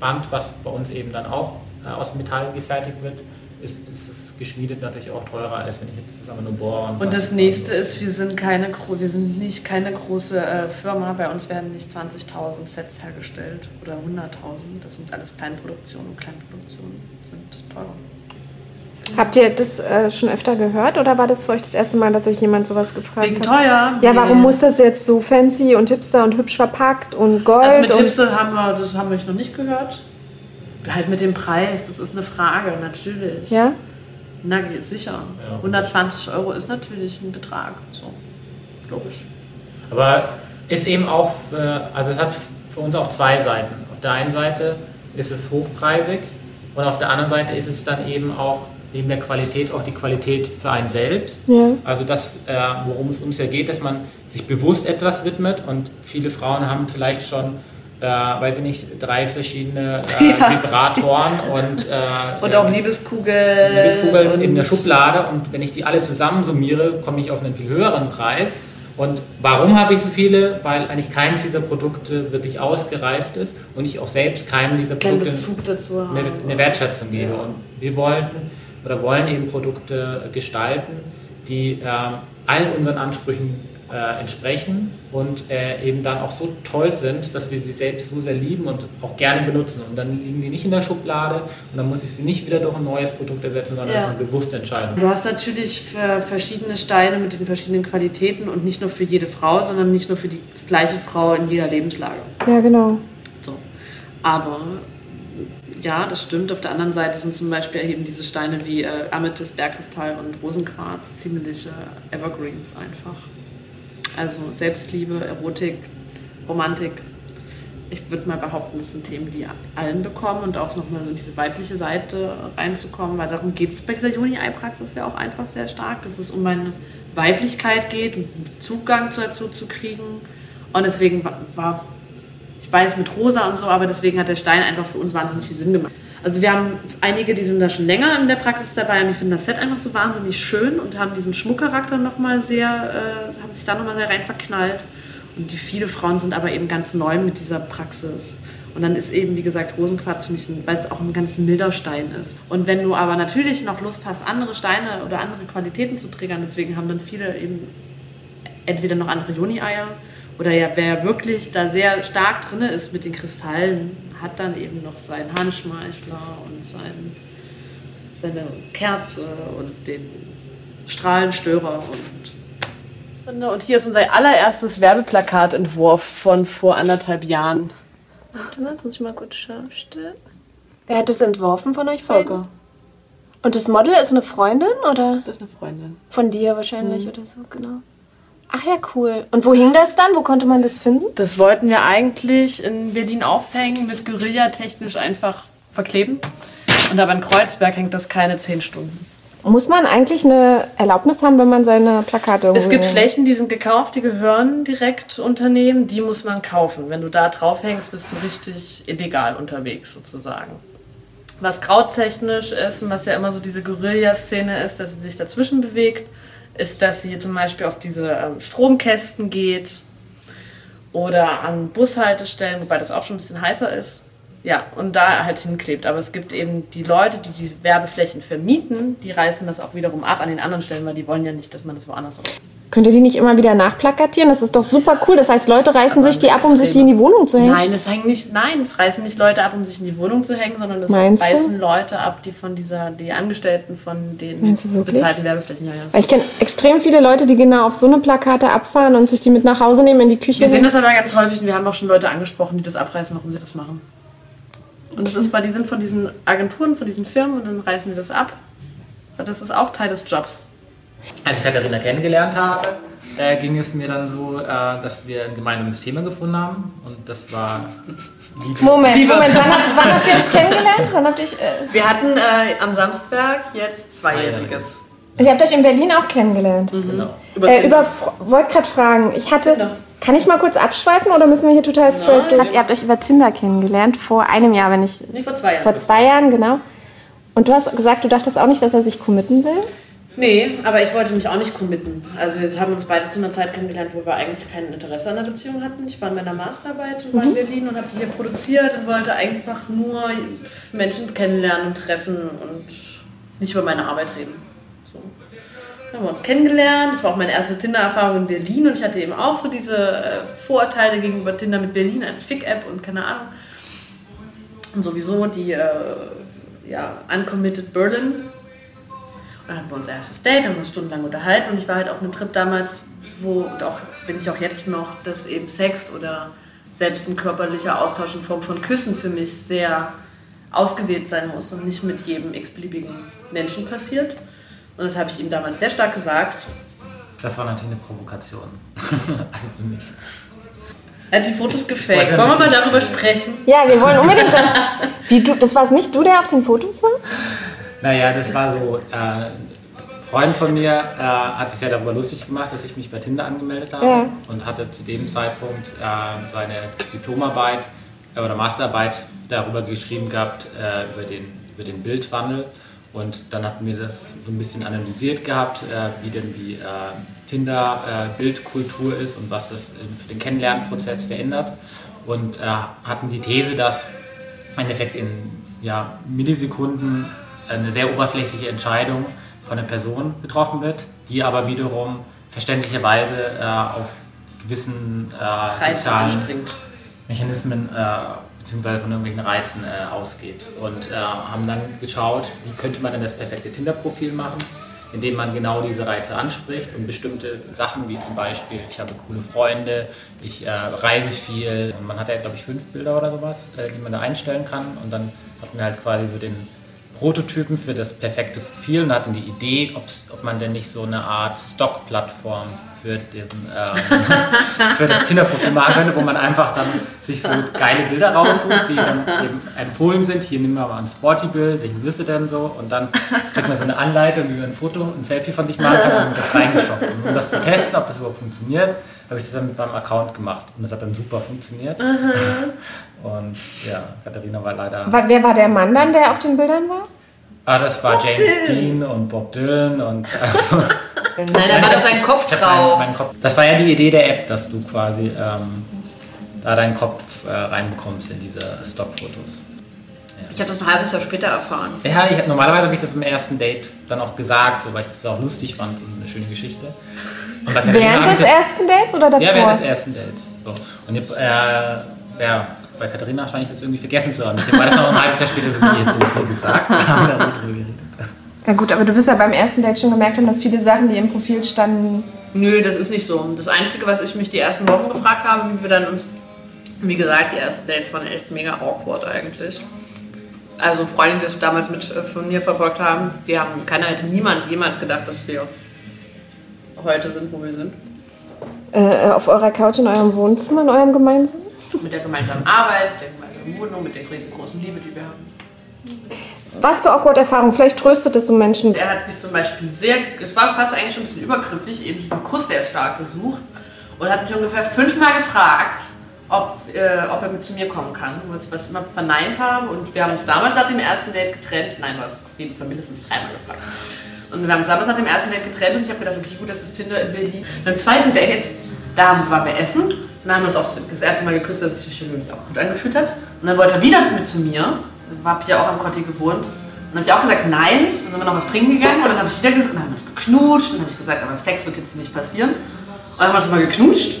Band, was bei uns eben dann auch aus Metall gefertigt wird, ist, ist es geschmiedet natürlich auch teurer, als wenn ich jetzt das einfach nur bohre. Und das was- nächste ist, wir sind keine, wir sind nicht keine große äh, Firma. Bei uns werden nicht 20.000 Sets hergestellt oder 100.000. Das sind alles Kleinproduktionen und Kleinproduktionen sind teurer. Habt ihr das äh, schon öfter gehört oder war das für euch das erste Mal, dass euch jemand sowas gefragt Wegen hat? teuer? Ja, Nee. warum muss das jetzt so fancy und hipster und hübsch verpackt und Gold? Also mit und Hipster haben wir, das haben wir noch nicht gehört. Halt mit dem Preis, das ist eine Frage, natürlich. Ja? Na, sicher. Ja. 120 Euro ist natürlich ein Betrag. So, logisch. Aber ist eben auch, für, also es hat für uns auch zwei Seiten. Auf der einen Seite ist es hochpreisig und auf der anderen Seite ist es dann eben auch neben der Qualität auch die Qualität für einen selbst. Ja. Also das, äh, worum es uns ja geht, dass man sich bewusst etwas widmet und viele Frauen haben vielleicht schon, äh, weiß ich nicht, drei verschiedene äh, Ja. Vibratoren und, äh, Und auch Liebeskugel. Liebeskugeln und in der Schublade und wenn ich die alle zusammen summiere, komme ich auf einen viel höheren Preis. Und warum habe ich so viele? Weil eigentlich keines dieser Produkte wirklich ausgereift ist und ich auch selbst keinem dieser keinen Produkte Bezug dazu eine, eine Wertschätzung gebe. Ja. Und wir wollten oder wollen eben Produkte gestalten, die ähm, allen unseren Ansprüchen äh, entsprechen und äh, eben dann auch so toll sind, dass wir sie selbst so sehr lieben und auch gerne benutzen. Und dann liegen die nicht in der Schublade und dann muss ich sie nicht wieder durch ein neues Produkt ersetzen, sondern Ja. das ist eine bewusste Entscheidung. Du hast natürlich für verschiedene Steine mit den verschiedenen Qualitäten und nicht nur für jede Frau, sondern nicht nur für die gleiche Frau in jeder Lebenslage. ja, genau. So. Aber ja, das stimmt. Auf der anderen Seite sind zum Beispiel eben diese Steine wie äh, Amethyst, Bergkristall und Rosenquarz ziemliche Evergreens einfach. Also Selbstliebe, Erotik, Romantik. Ich würde mal behaupten, das sind Themen, die allen bekommen und auch nochmal in diese weibliche Seite reinzukommen, weil darum geht es bei dieser Juni-Ei-Praxis ja auch einfach sehr stark, dass es um meine Weiblichkeit geht, einen Zugang dazu zu kriegen. Und deswegen wa- war ich weiß mit Rosa und so, aber deswegen hat der Stein einfach für uns wahnsinnig viel Sinn gemacht. Also wir haben einige, die sind da schon länger in der Praxis dabei und die finden das Set einfach so wahnsinnig schön und haben diesen Schmuckcharakter nochmal sehr, äh, haben sich da nochmal sehr rein verknallt. Und die viele Frauen sind aber eben ganz neu mit dieser Praxis. Und dann ist eben, wie gesagt, Rosenquarz, finde ich, weil es auch ein ganz milder Stein ist. Und wenn du aber natürlich noch Lust hast, andere Steine oder andere Qualitäten zu triggern, deswegen haben dann viele eben entweder noch andere Joni-Eier oder ja, wer wirklich da sehr stark drin ist mit den Kristallen, hat dann eben noch seinen Handschmeichler und sein, seine Kerze und den Strahlenstörer und und hier ist unser allererstes Werbeplakatentwurf von vor anderthalb Jahren. Warte mal, jetzt muss ich mal kurz schauen. Wer hat das entworfen von euch Volker. Und das Model ist eine Freundin oder? Das ist eine Freundin. Von dir wahrscheinlich oder so, genau. Ach ja, cool. Und wo hing das dann? Wo konnte man das finden? Das wollten wir eigentlich in Berlin aufhängen, mit Guerilla technisch einfach verkleben. Und aber in Kreuzberg hängt das keine zehn Stunden. Muss man eigentlich eine Erlaubnis haben, wenn man seine Plakate Es gibt? Flächen, die sind gekauft, die gehören direkt Unternehmen, die muss man kaufen. Wenn du da draufhängst, bist du richtig illegal unterwegs sozusagen. Was krauttechnisch ist und was ja immer so diese Guerilla-Szene ist, dass sie sich dazwischen bewegt, ist, dass sie zum Beispiel auf diese ähm, Stromkästen geht oder an Bushaltestellen, wobei das auch schon ein bisschen heißer ist. Ja, und da halt hinklebt. Aber es gibt eben die Leute, die die Werbeflächen vermieten, die reißen das auch wiederum ab an den anderen Stellen, weil die wollen ja nicht, dass man das woanders auch. Könnt ihr die nicht immer wieder nachplakatieren? Das ist doch super cool. Das heißt, Leute reißen aber sich die ab, um sich die in die Wohnung zu hängen. Nein, das hängen nicht, nein, das reißen nicht Leute ab, um sich in die Wohnung zu hängen, sondern das Meinst du? reißen Leute ab, die von dieser, die Angestellten von den du bezahlten Werbeflächen. Ja, ja. Ich kenne extrem viele Leute, die genau auf so eine Plakate abfahren und sich die mit nach Hause nehmen in die Küche. Wir sehen das aber ganz häufig und wir haben auch schon Leute angesprochen, die das abreißen, warum sie das machen. Und das ist, weil die sind von diesen Agenturen, von diesen Firmen und dann reißen die das ab. Weil das ist auch Teil des Jobs. Als ich Katharina kennengelernt habe, äh, ging es mir dann so, äh, dass wir ein gemeinsames Thema gefunden haben. Und das war Liebe. Moment, Moment, wann, habt- wann habt ihr euch kennengelernt? Wann habt ihr euch, äh, Wir hatten äh, am Samstag jetzt Zweijähriges. ihr habt euch in Berlin auch kennengelernt. Genau. Über Äh, Tinder. über, wollte gerade fragen, ich hatte, Tinder. kann ich mal kurz abschweifen oder müssen wir hier total straight gehen? Ihr habt euch über Tinder kennengelernt, vor einem Jahr, wenn ich, Nee, vor zwei Jahren. vor zwei Jahren, genau. Und du hast gesagt, du dachtest auch nicht, dass er sich committen will? Nee, aber ich wollte mich auch nicht committen. Also wir haben uns beide zu einer Zeit kennengelernt, wo wir eigentlich kein Interesse an der Beziehung hatten. Ich war in meiner Masterarbeit und war in Berlin und habe die hier produziert und wollte einfach nur Menschen kennenlernen und treffen und nicht über meine Arbeit reden. So. Dann haben wir uns kennengelernt. Das war auch meine erste Tinder-Erfahrung in Berlin und ich hatte eben auch so diese äh, Vorurteile gegenüber Tinder mit Berlin als Fick-App und keine Ahnung. Und sowieso die äh, ja, Uncommitted Berlin. Dann hatten wir unser erstes Date, haben uns stundenlang unterhalten und ich war halt auf einem Trip damals, wo, und auch bin ich auch jetzt noch, dass eben Sex oder selbst ein körperlicher Austausch in Form von Küssen für mich sehr ausgewählt sein muss und nicht mit jedem x-beliebigen Menschen passiert. Und das habe ich ihm damals sehr stark gesagt. Das war natürlich eine Provokation. also für mich. Er hat die Fotos ein Wollen wir mal darüber sprechen? Ja, wir wollen unbedingt dann. Wie du, das war es nicht du, der auf den Fotos war? Naja, das war so. Äh, ein Freund von mir äh, hat sich sehr darüber lustig gemacht, dass ich mich bei Tinder angemeldet habe Ja. und hatte zu dem Zeitpunkt äh, seine Diplomarbeit äh, oder Masterarbeit darüber geschrieben gehabt, äh, über, den, über den Bildwandel. Und dann hatten wir das so ein bisschen analysiert gehabt, äh, wie denn die Tinder-Bildkultur ist und was das für den Kennenlernprozess verändert. Und hatten die These, dass im Endeffekt in ja, Millisekunden eine sehr oberflächliche Entscheidung von einer Person getroffen wird, die aber wiederum verständlicherweise äh, auf gewissen äh, sozialen. Mechanismen äh, beziehungsweise von irgendwelchen Reizen äh, ausgeht. Und äh, haben dann geschaut, wie könnte man denn das perfekte Tinder-Profil machen, indem man genau diese Reize anspricht und bestimmte Sachen wie zum Beispiel, ich habe coole Freunde, ich äh, reise viel. Und man hat ja, glaube ich, fünf Bilder oder sowas, äh, die man da einstellen kann. Und dann hatten wir halt quasi so den Prototypen für das perfekte Profil und hatten die Idee, ob man denn nicht so eine Art Stock-Plattform für, ähm, für das Tinder-Profil machen könnte, wo man einfach dann sich so geile Bilder raussucht, die dann eben empfohlen sind. Hier nehmen wir mal ein Sporty-Bild, welchen wirst du denn so? Und dann kriegt man so eine Anleitung, wie man ein Foto, ein Selfie von sich machen kann und das reingestoppt. Und um das zu testen, ob das überhaupt funktioniert, habe ich das dann mit meinem Account gemacht. Und das hat dann super funktioniert. Und ja, Katharina war leider... Wa- Wer war der Mann dann, der auf den Bildern war? Ah, das war James Dean und Bob Dylan und also, Nein, da war doch sein Kopf drauf. meinen- meinen Kopf. Das war ja die Idee der App, dass du quasi ähm, da deinen Kopf äh, reinbekommst in diese Stockfotos. Ich habe das ein halbes Jahr später erfahren. Ja, ich hab, normalerweise habe ich das beim ersten Date dann auch gesagt, so, weil ich das auch lustig fand und eine schöne Geschichte. Während ich des ersten Dates oder davor? Ja, während des ersten Dates. So. Und ich, äh, ja, bei Katharina scheine ich das irgendwie vergessen zu haben. Deswegen war das noch ein halbes Jahr später so, wie du es mir gesagt hast. haben wir darüber geredet. Ja gut, aber du wirst ja beim ersten Date schon gemerkt haben, dass viele Sachen, die im Profil standen, Nö, das ist nicht so. Das Einzige, was ich mich die ersten Wochen gefragt habe, wie wir dann uns. Wie gesagt, die ersten Dates waren echt mega awkward eigentlich. Also Freunde, die das damals mit äh, von mir verfolgt haben, die haben, keiner hätte niemand jemals gedacht, dass wir heute sind, wo wir sind. äh, auf eurer Couch in eurem Wohnzimmer, in eurem gemeinsamen. Mit der gemeinsamen Arbeit, mit der gemeinsamen Wohnung, mit der riesengroßen Liebe, die wir haben. Was für awkward Erfahrungen? Vielleicht tröstet es so Menschen. Er hat mich zum Beispiel sehr, es war fast eigentlich schon ein bisschen übergriffig, eben diesen Kuss sehr stark gesucht und hat mich ungefähr fünfmal gefragt, ob, äh, ob er mit zu mir kommen kann, was, was ich immer verneint habe. Und wir haben uns damals nach dem ersten Date getrennt. Nein, du hast auf jeden Fall mindestens dreimal gefragt. Und wir haben uns damals nach dem ersten Date getrennt und ich habe gedacht, okay, gut, das ist Tinder in Berlin. Beim zweiten Date, da waren wir essen. Dann haben wir uns auch das erste Mal geküsst, dass es sich für mich auch gut angefühlt hat. Und dann wollte er wieder mit zu mir. Ich habe ja auch am Kotti gewohnt. Und dann habe ich auch gesagt, nein. Dann sind wir noch was trinken gegangen und dann habe ich wieder gesagt, dann haben wir uns geknutscht. Und dann habe ich gesagt, aber Sex wird jetzt nicht passieren. Und dann haben wir uns mal geknutscht.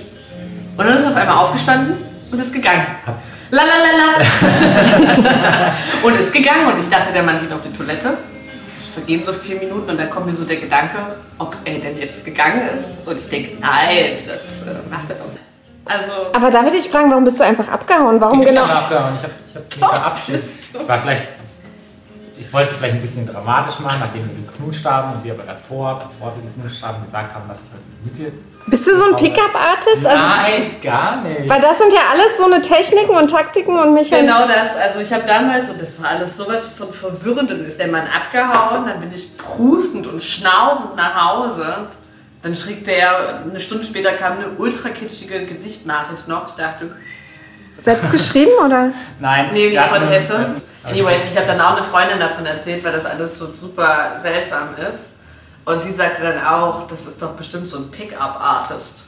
Und dann ist er auf einmal aufgestanden und ist gegangen. Lalalala. und ist gegangen und ich dachte, der Mann geht auf die Toilette. Vergehen so vier Minuten und dann kommt mir so der Gedanke, ob er denn jetzt gegangen ist. Und ich denke, nein, das äh, macht er doch nicht. Also, Aber darf ich dich fragen, warum bist du einfach abgehauen? Warum Ich bin genau? aber abgehauen. Ich habe ich hab mich verabschiedet. Ich war vielleicht, ich wollte es vielleicht ein bisschen dramatisch machen, nachdem wir geknutscht haben und sie aber davor, bevor wir geknutscht haben, gesagt haben, dass ich heute mit dir. Bist du so ein Pickup-Artist? Also, Nein, gar nicht. weil das sind ja alles so eine Techniken und Taktiken und Mechanismen. Genau das. Also ich habe damals, und das war alles sowas von verwirrend, dann ist der Mann abgehauen, dann bin ich prustend und schnaubend nach Hause. Dann schrieb der, eine Stunde später kam eine ultra kitschige Gedichtnachricht noch. Ich dachte, Selbst geschrieben oder? Nein, nee, von uns- Hesse. Anyways, ich habe dann auch eine Freundin davon erzählt, weil das alles so super seltsam ist. Und sie sagte dann auch, das ist doch bestimmt so ein Pickup-Artist.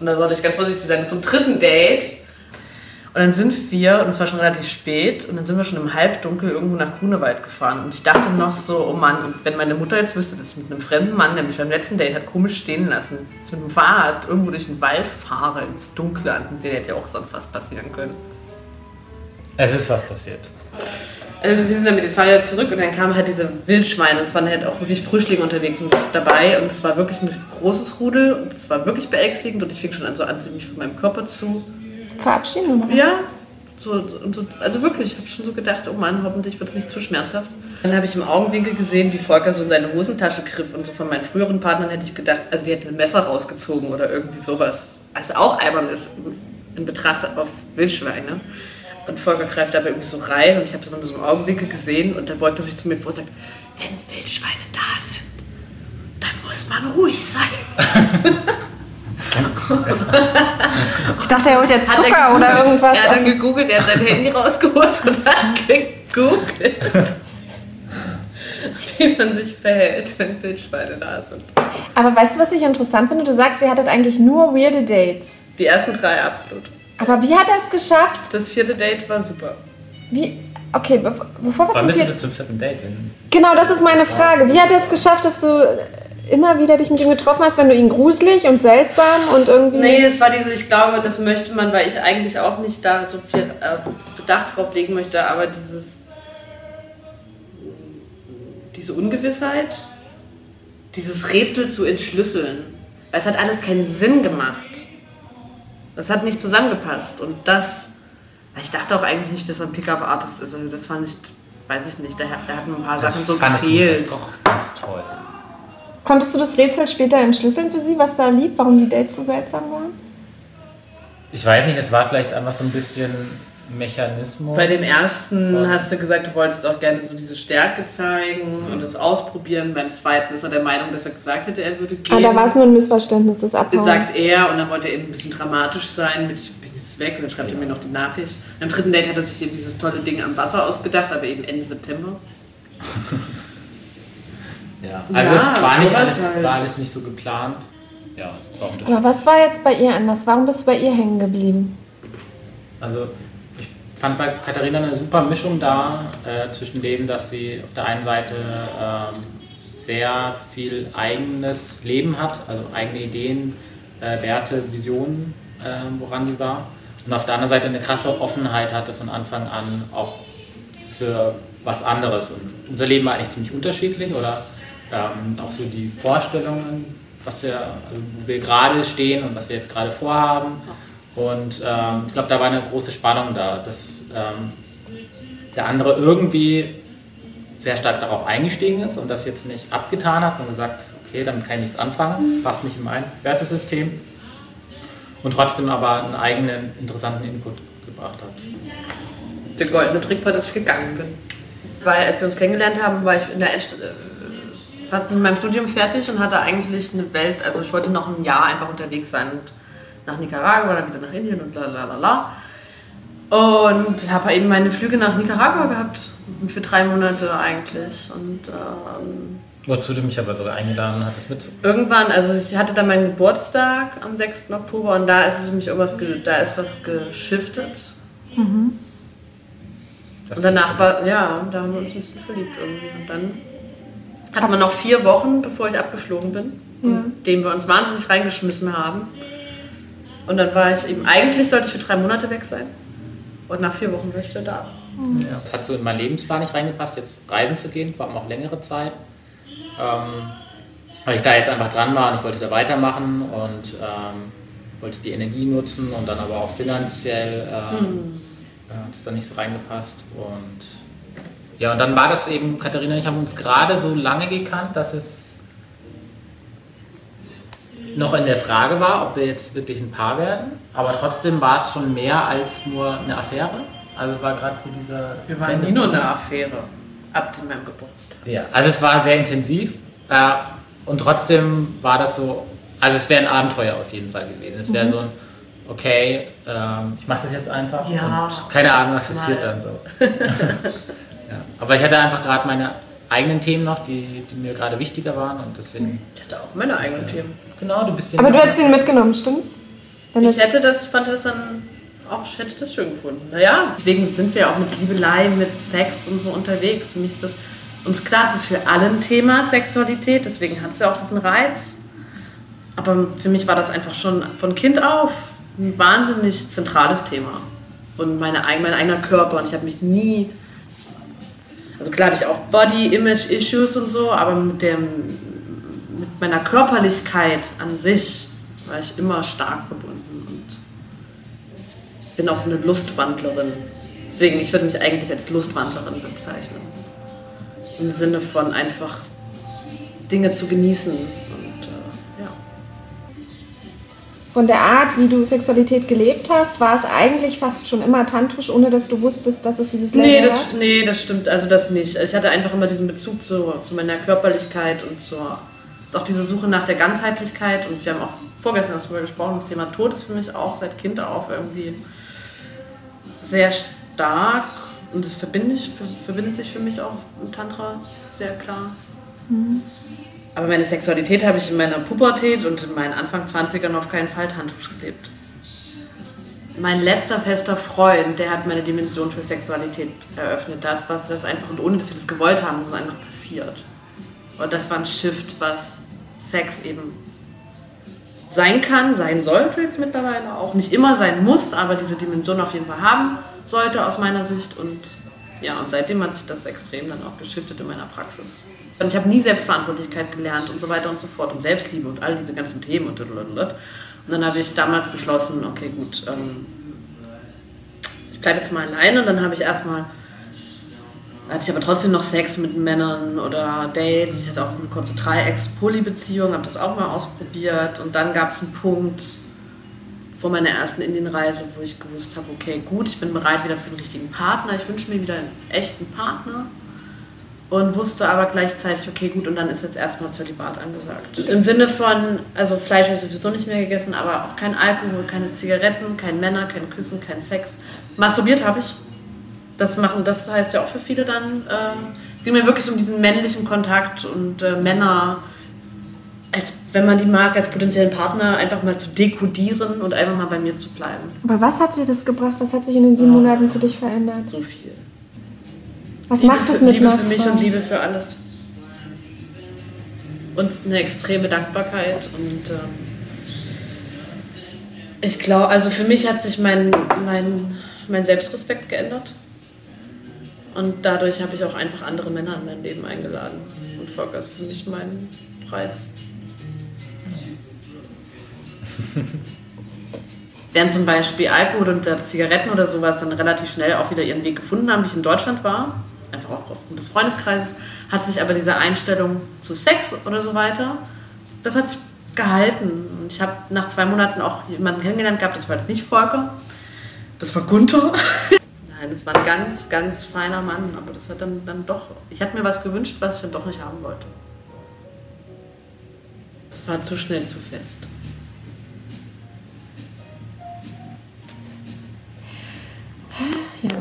Und da sollte ich ganz vorsichtig sein. Zum dritten Date. Und dann sind wir, und es war schon relativ spät, und dann sind wir schon im Halbdunkel irgendwo nach Grunewald gefahren. Und ich dachte noch so, oh Mann, wenn meine Mutter jetzt wüsste, dass ich mit einem fremden Mann, der mich beim letzten Date hat komisch stehen lassen, mit dem Fahrrad irgendwo durch den Wald fahre, ins Dunkle, an sie hätte ja auch sonst was passieren können. Es ist was passiert. Also wir sind dann mit dem Fahrrad zurück und dann kamen halt diese Wildschweine und es waren halt auch wirklich Frischlinge unterwegs und dabei und es war wirklich ein großes Rudel und es war wirklich beängstigend und ich fing schon an so an, mich von meinem Körper zu Verabschieden oder? Ja, so, und so, also wirklich, ich habe schon so gedacht, oh Mann, hoffentlich wird es nicht zu schmerzhaft. Dann habe ich im Augenwinkel gesehen, wie Volker so in seine Hosentasche griff und so von meinen früheren Partnern hätte ich gedacht, also die hätten ein Messer rausgezogen oder irgendwie sowas. Also auch albern ist in Betracht auf Wildschweine. Und Volker greift aber irgendwie so rein und ich habe es nur so im Augenwinkel gesehen und dann beugt er sich zu mir vor und sagt, wenn Wildschweine da sind, dann muss man ruhig sein. Ich dachte, er holt jetzt er Zucker oder gegoogelt. irgendwas. Er hat dann gegoogelt, er hat sein Handy rausgeholt und hat gegoogelt, wie man sich verhält, wenn Wildschweine da sind. Aber weißt du, was ich interessant finde? Du sagst, ihr hattet eigentlich nur weirde Dates. Die ersten drei absolut. Aber wie hat er es geschafft? Das vierte Date war super. Wie? Okay, bev bevor wir Wann zum bist du vierten... bis zum vierten Date? Wenn- Genau, das ist meine Frage. Wie hat er es geschafft, dass du immer wieder dich mit ihm getroffen hast, wenn du ihn gruselig und seltsam und irgendwie... Nee, das war diese, ich glaube, das möchte man, weil ich eigentlich auch nicht da so viel äh, Bedacht drauf legen möchte, aber dieses, diese Ungewissheit, dieses Rätsel zu entschlüsseln, weil es hat alles keinen Sinn gemacht. Das hat nicht zusammengepasst und das, ich dachte auch eigentlich nicht, dass er ein Pickup-Artist ist, also das fand ich, weiß ich nicht, da, da hatten ein paar Sachen so fandest du gefehlt. vielleicht doch ganz toll. Konntest du das Rätsel später entschlüsseln für sie, was da lief, warum die Dates so seltsam waren? Ich weiß nicht, es war vielleicht einfach so ein bisschen Mechanismus. Bei dem ersten Ja. hast du gesagt, du wolltest auch gerne so diese Stärke zeigen und das ausprobieren. Beim zweiten ist er der Meinung, dass er gesagt hätte, er würde Ah, gehen. da war es nur ein Missverständnis, das Abhauen. sagt er und dann wollte er eben ein bisschen dramatisch sein mit ich bin jetzt weg und dann schreibt er mir noch die Nachricht. Beim dritten Date hat er sich eben dieses tolle Ding am Wasser ausgedacht, aber eben Ende September. Ja, also Ja, es war nicht, alles, halt. war alles nicht so geplant. Ja, war unterschiedlich. Aber was war jetzt bei ihr anders? Warum bist du bei ihr hängen geblieben? Also fand bei Katharina eine super Mischung da äh, zwischen dem, dass sie auf der einen Seite ähm, sehr viel eigenes Leben hat, also eigene Ideen, äh, Werte, Visionen, äh, woran sie war. Und auf der anderen Seite eine krasse Offenheit hatte von Anfang an auch für was anderes. Und unser Leben war eigentlich ziemlich unterschiedlich oder ähm, auch so die Vorstellungen, was wir, also wo wir gerade stehen und was wir jetzt gerade vorhaben. Und ähm, ich glaube, da war eine große Spannung da, dass ähm, der andere irgendwie sehr stark darauf eingestiegen ist und das jetzt nicht abgetan hat und gesagt, okay, damit kann ich nichts anfangen, passt nicht in mein Wertesystem. Und trotzdem aber einen eigenen interessanten Input gebracht hat. Der goldene Trick war, dass ich gegangen bin. Weil als wir uns kennengelernt haben, war ich in der Endst äh, fast mit meinem Studium fertig und hatte eigentlich eine Welt, also ich wollte noch ein Jahr einfach unterwegs sein und nach Nicaragua, dann wieder nach Indien und la la la la. Und habe eben meine Flüge nach Nicaragua gehabt, für drei Monate eigentlich. Und ähm, Wozu du mich aber sogar eingeladen hattest mit. irgendwann, also ich hatte dann meinen Geburtstag am 6. Oktober und da ist es mich irgendwas, ge- da ist was geschiftet. Und danach war, ja, da haben wir uns ein bisschen verliebt irgendwie. Und dann hatten wir noch vier Wochen, bevor ich abgeflogen bin, in denen wir uns wahnsinnig reingeschmissen haben. Und dann war ich eben, eigentlich sollte ich für drei Monate weg sein. Und nach vier Wochen war ich wieder da. Ja, das hat so in meinen Lebensplan nicht reingepasst, jetzt reisen zu gehen, vor allem auch längere Zeit. Ähm, weil ich da jetzt einfach dran war und ich wollte da weitermachen und ähm, wollte die Energie nutzen und dann aber auch finanziell ähm, äh, hat es dann nicht so reingepasst. Und ja, und dann war das eben, Katharina und ich haben uns gerade so lange gekannt, dass es noch in der Frage war, ob wir jetzt wirklich ein Paar werden. Aber trotzdem war es schon mehr als nur eine Affäre. Also es war gerade so dieser... Wir waren nie nur eine Affäre. Ab meinem Geburtstag. Ja, also es war sehr intensiv äh, und trotzdem war das so, also es wäre ein Abenteuer auf jeden Fall gewesen. Es wäre so ein, okay, ähm, ich mache das jetzt einfach Ja. und keine Ahnung, was passiert dann so. ja. Aber ich hatte einfach gerade meine eigenen Themen noch, die, die mir gerade wichtiger waren und deswegen, Ich hatte auch meine eigenen Themen. genau, du bist ja Aber du hättest ihn mitgenommen, stimmt's? Wenn Ich das, hätte das, fand das dann auch, ich hätte das schön gefunden. Naja, deswegen sind wir auch mit Liebelei, mit Sex und so unterwegs. Für mich ist das, uns klar, es ist für alle ein Thema, Sexualität, deswegen hat es ja auch diesen Reiz. Aber für mich war das einfach schon von Kind auf ein wahnsinnig zentrales Thema. Und meine, mein eigener Körper. Und ich habe mich nie. Also klar habe ich auch Body-Image-Issues und so, aber mit, dem, mit meiner Körperlichkeit an sich war ich immer stark verbunden. Und ich bin auch so eine Lustwandlerin. Deswegen, ich würde mich eigentlich als Lustwandlerin bezeichnen. Im Sinne von einfach Dinge zu genießen. Von der Art, wie du Sexualität gelebt hast, war es eigentlich fast schon immer tantrisch, ohne dass du wusstest, dass es dieses Nee Label das, hat? nee, das stimmt. Also das nicht. Ich hatte einfach immer diesen Bezug zu, zu meiner Körperlichkeit und zur auch diese Suche nach der Ganzheitlichkeit. Und wir haben auch vorgestern erst darüber gesprochen, das Thema Tod ist für mich auch seit Kind auf irgendwie sehr stark. Und das verbinde ich, ver- verbindet sich für mich auch im Tantra sehr klar. Aber meine Sexualität habe ich in meiner Pubertät und in meinen Anfang 20ern auf keinen Fall tantrisch gelebt. Mein letzter fester Freund, der hat meine Dimension für Sexualität eröffnet. Das, was das einfach, und ohne dass wir das gewollt haben, das ist einfach passiert. Und das war ein Shift, was Sex eben sein kann, sein sollte jetzt mittlerweile auch. Nicht immer sein muss, aber diese Dimension auf jeden Fall haben sollte aus meiner Sicht. Und ja, und seitdem hat sich das extrem dann auch geschiftet in meiner Praxis. Und ich habe nie Selbstverantwortlichkeit gelernt und so weiter und so fort und Selbstliebe und all diese ganzen Themen und blablabla. Und dann habe ich damals beschlossen, okay, gut, ähm, ich bleibe jetzt mal alleine und dann habe ich erstmal hatte ich aber trotzdem noch Sex mit Männern oder Dates. Ich hatte auch eine kurze Dreiecks-Poly-Beziehung, habe das auch mal ausprobiert. Und dann gab es einen Punkt vor meiner ersten Indienreise, wo ich gewusst habe, okay, gut, ich bin bereit wieder für den richtigen Partner. Ich wünsche mir wieder einen echten Partner. Und wusste aber gleichzeitig, okay, gut, und dann ist jetzt erstmal Zölibat angesagt. Im Sinne von, also Fleisch habe ich sowieso nicht mehr gegessen, aber auch kein Alkohol, keine Zigaretten, kein Männer, kein Küssen, kein Sex. Masturbiert habe ich, das machen, das heißt ja auch für viele dann Es ging mir wirklich um diesen männlichen Kontakt und äh, Männer, als wenn man die mag, als potenziellen Partner einfach mal zu dekodieren und einfach mal bei mir zu bleiben. Aber was hat dir das gebracht? Was hat sich in den sieben Oh. Monaten für dich verändert? So viel. Was Liebe macht es für, mit Liebe für mich Frau? und Liebe für alles. Und eine extreme Dankbarkeit und ähm, ich glaube, also für mich hat sich mein, mein, mein Selbstrespekt geändert. Und dadurch habe ich auch einfach andere Männer in mein Leben eingeladen. Und Volker ist für mich mein Preis. Während zum Beispiel Alkohol und äh, Zigaretten oder sowas dann relativ schnell auch wieder ihren Weg gefunden haben, wie ich in Deutschland war, einfach auch aufgrund des Freundeskreises, hat sich aber diese Einstellung zu Sex oder so weiter, das hat sich gehalten. Und ich habe nach zwei Monaten auch jemanden kennengelernt gehabt, das war jetzt nicht Volker, das war Gunther. Nein, das war ein ganz, ganz feiner Mann, aber das hat dann, dann doch, ich hatte mir was gewünscht, was ich dann doch nicht haben wollte. Das war zu schnell, zu fest. Ja.